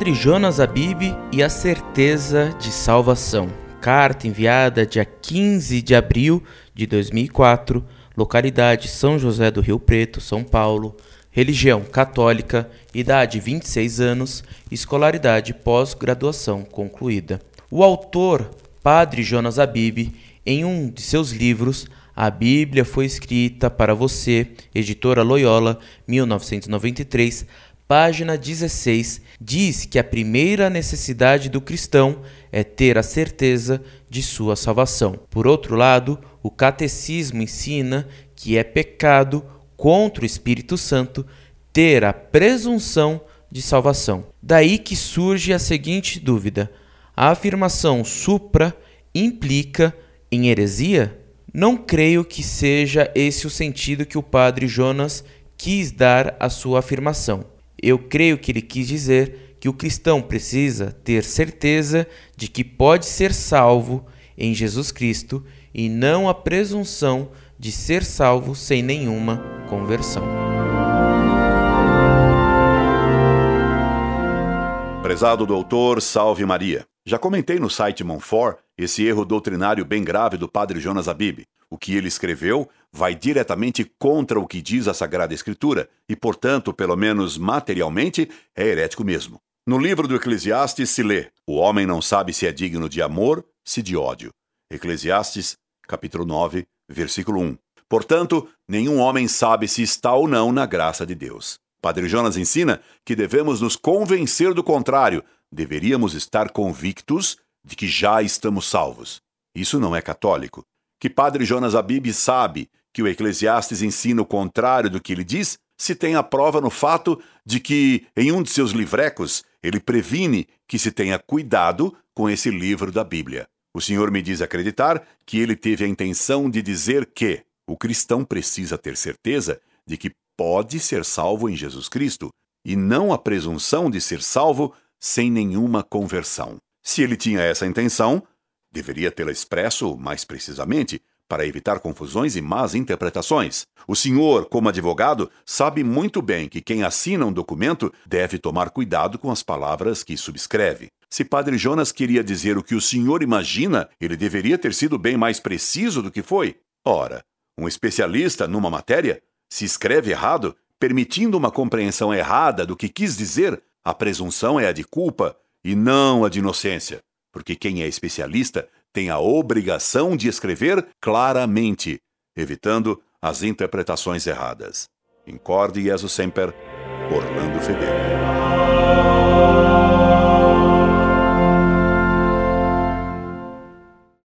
Padre Jonas Abib e a certeza de salvação. Carta enviada dia 15 de abril de 2004, localidade São José do Rio Preto, São Paulo. Religião católica, idade 26 anos, escolaridade pós-graduação concluída. O autor, Padre Jonas Abib, em um de seus livros, A Bíblia foi escrita para você, editora Loyola, 1993, página 16, diz que a primeira necessidade do cristão é ter a certeza de sua salvação. Por outro lado, o catecismo ensina que é pecado contra o Espírito Santo ter a presunção de salvação. Daí que surge a seguinte dúvida: a afirmação supra implica em heresia? Não creio que seja esse o sentido que o padre Jonas quis dar à sua afirmação. Eu creio que ele quis dizer que o cristão precisa ter certeza de que pode ser salvo em Jesus Cristo e não a presunção de ser salvo sem nenhuma conversão. Prezado doutor, salve Maria. Já comentei no site Monfort esse erro doutrinário bem grave do padre Jonas Abib. O que ele escreveu vai diretamente contra o que diz a Sagrada Escritura e, portanto, pelo menos materialmente, é herético mesmo. No livro do Eclesiastes se lê: O homem não sabe se é digno de amor, se de ódio. Eclesiastes, capítulo 9, versículo 1. Portanto, nenhum homem sabe se está ou não na graça de Deus. Padre Jonas ensina que devemos nos convencer do contrário, deveríamos estar convictos de que já estamos salvos. Isso não é católico que Padre Jonas Abib sabe que o Eclesiastes ensina o contrário do que ele diz, se tem a prova no fato de que, em um de seus livrecos, ele previne que se tenha cuidado com esse livro da Bíblia. O Senhor me diz acreditar que ele teve a intenção de dizer que o cristão precisa ter certeza de que pode ser salvo em Jesus Cristo e não a presunção de ser salvo sem nenhuma conversão. Se ele tinha essa intenção, Deveria tê-la expresso mais precisamente, para evitar confusões e más interpretações. O senhor, como advogado, sabe muito bem que quem assina um documento deve tomar cuidado com as palavras que subscreve. Se Padre Jonas queria dizer o que o senhor imagina, ele deveria ter sido bem mais preciso do que foi. Ora, um especialista numa matéria, se escreve errado, permitindo uma compreensão errada do que quis dizer, a presunção é a de culpa e não a de inocência porque quem é especialista tem a obrigação de escrever claramente, evitando as interpretações erradas. Incorde Jesus Semper, Orlando Fedeli.